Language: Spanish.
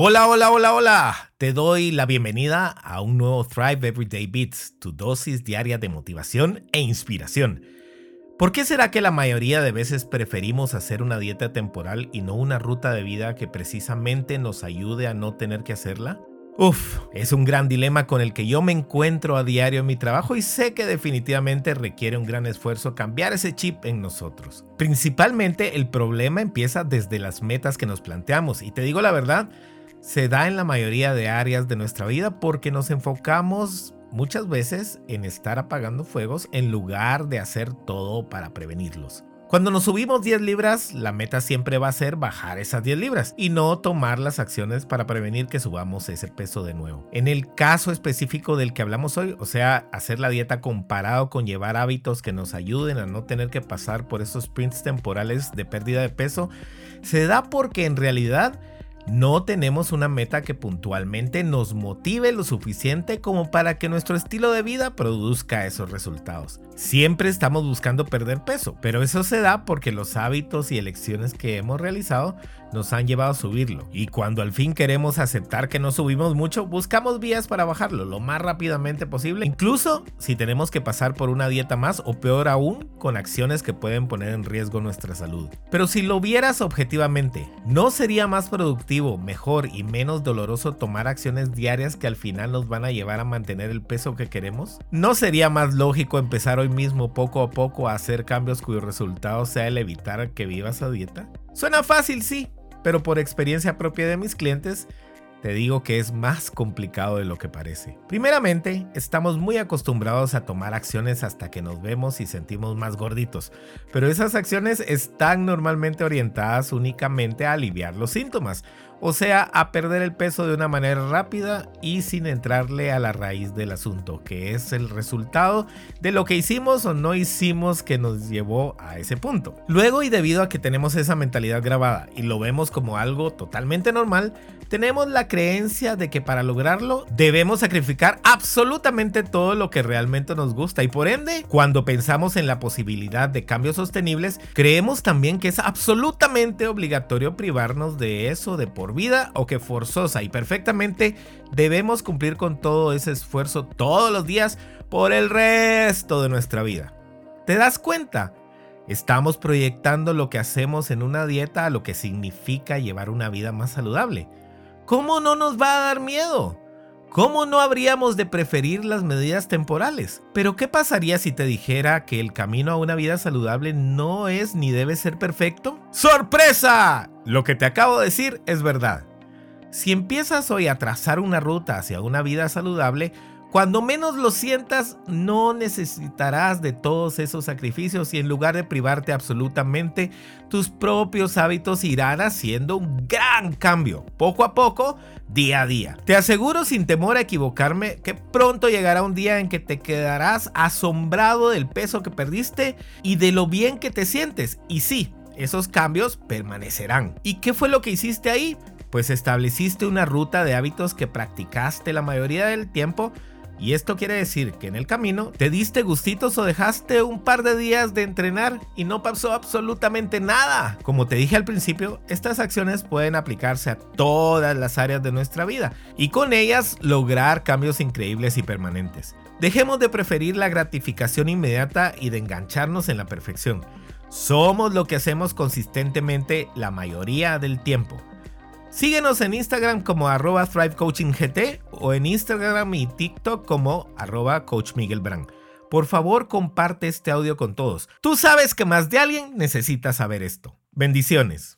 Hola, hola, hola, hola. Te doy la bienvenida a un nuevo Thrive Everyday Beats, tu dosis diaria de motivación e inspiración. ¿Por qué será que la mayoría de veces preferimos hacer una dieta temporal y no una ruta de vida que precisamente nos ayude a no tener que hacerla? Uf, es un gran dilema con el que yo me encuentro a diario en mi trabajo y sé que definitivamente requiere un gran esfuerzo cambiar ese chip en nosotros. Principalmente el problema empieza desde las metas que nos planteamos y te digo la verdad, se da en la mayoría de áreas de nuestra vida porque nos enfocamos muchas veces en estar apagando fuegos en lugar de hacer todo para prevenirlos. Cuando nos subimos 10 libras, la meta siempre va a ser bajar esas 10 libras y no tomar las acciones para prevenir que subamos ese peso de nuevo. En el caso específico del que hablamos hoy, o sea, hacer la dieta comparado con llevar hábitos que nos ayuden a no tener que pasar por esos sprints temporales de pérdida de peso, se da porque en realidad no tenemos una meta que puntualmente nos motive lo suficiente como para que nuestro estilo de vida produzca esos resultados. Siempre estamos buscando perder peso, pero eso se da porque los hábitos y elecciones que hemos realizado nos han llevado a subirlo. Y cuando al fin queremos aceptar que no subimos mucho, buscamos vías para bajarlo lo más rápidamente posible, incluso si tenemos que pasar por una dieta más o peor aún, con acciones que pueden poner en riesgo nuestra salud. Pero si lo vieras objetivamente, ¿no sería más productivo mejor y menos doloroso tomar acciones diarias que al final nos van a llevar a mantener el peso que queremos? ¿No sería más lógico empezar hoy mismo poco a poco a hacer cambios cuyo resultado sea el evitar que vivas a dieta? Suena fácil, sí, pero por experiencia propia de mis clientes, te digo que es más complicado de lo que parece. Primeramente, estamos muy acostumbrados a tomar acciones hasta que nos vemos y sentimos más gorditos, pero esas acciones están normalmente orientadas únicamente a aliviar los síntomas, o sea, a perder el peso de una manera rápida y sin entrarle a la raíz del asunto, que es el resultado de lo que hicimos o no hicimos que nos llevó a ese punto. Luego, y debido a que tenemos esa mentalidad grabada y lo vemos como algo totalmente normal, tenemos creencia de que para lograrlo debemos sacrificar absolutamente todo lo que realmente nos gusta y por ende, cuando pensamos en la posibilidad de cambios sostenibles, creemos también que es absolutamente obligatorio privarnos de eso de por vida o que forzosa y perfectamente debemos cumplir con todo ese esfuerzo todos los días por el resto de nuestra vida. ¿Te das cuenta? Estamos proyectando lo que hacemos en una dieta a lo que significa llevar una vida más saludable. ¿Cómo no nos va a dar miedo? ¿Cómo no habríamos de preferir las medidas temporales? Pero ¿qué pasaría si te dijera que el camino a una vida saludable no es ni debe ser perfecto? ¡Sorpresa! Lo que te acabo de decir es verdad. Si empiezas hoy a trazar una ruta hacia una vida saludable, cuando menos lo sientas, no necesitarás de todos esos sacrificios y en lugar de privarte absolutamente, tus propios hábitos irán haciendo un gran cambio, poco a poco, día a día. Te aseguro sin temor a equivocarme que pronto llegará un día en que te quedarás asombrado del peso que perdiste y de lo bien que te sientes. Y sí, esos cambios permanecerán. ¿Y qué fue lo que hiciste ahí? Pues estableciste una ruta de hábitos que practicaste la mayoría del tiempo y esto quiere decir que en el camino te diste gustitos o dejaste un par de días de entrenar y no pasó absolutamente nada. Como te dije al principio, estas acciones pueden aplicarse a todas las áreas de nuestra vida y con ellas lograr cambios increíbles y permanentes. Dejemos de preferir la gratificación inmediata y de engancharnos en la perfección. Somos lo que hacemos consistentemente la mayoría del tiempo. Síguenos en Instagram como arroba ThriveCoachingGT o en Instagram y TikTok como arroba Coach. Por favor, comparte este audio con todos. Tú sabes que más de alguien necesita saber esto. Bendiciones.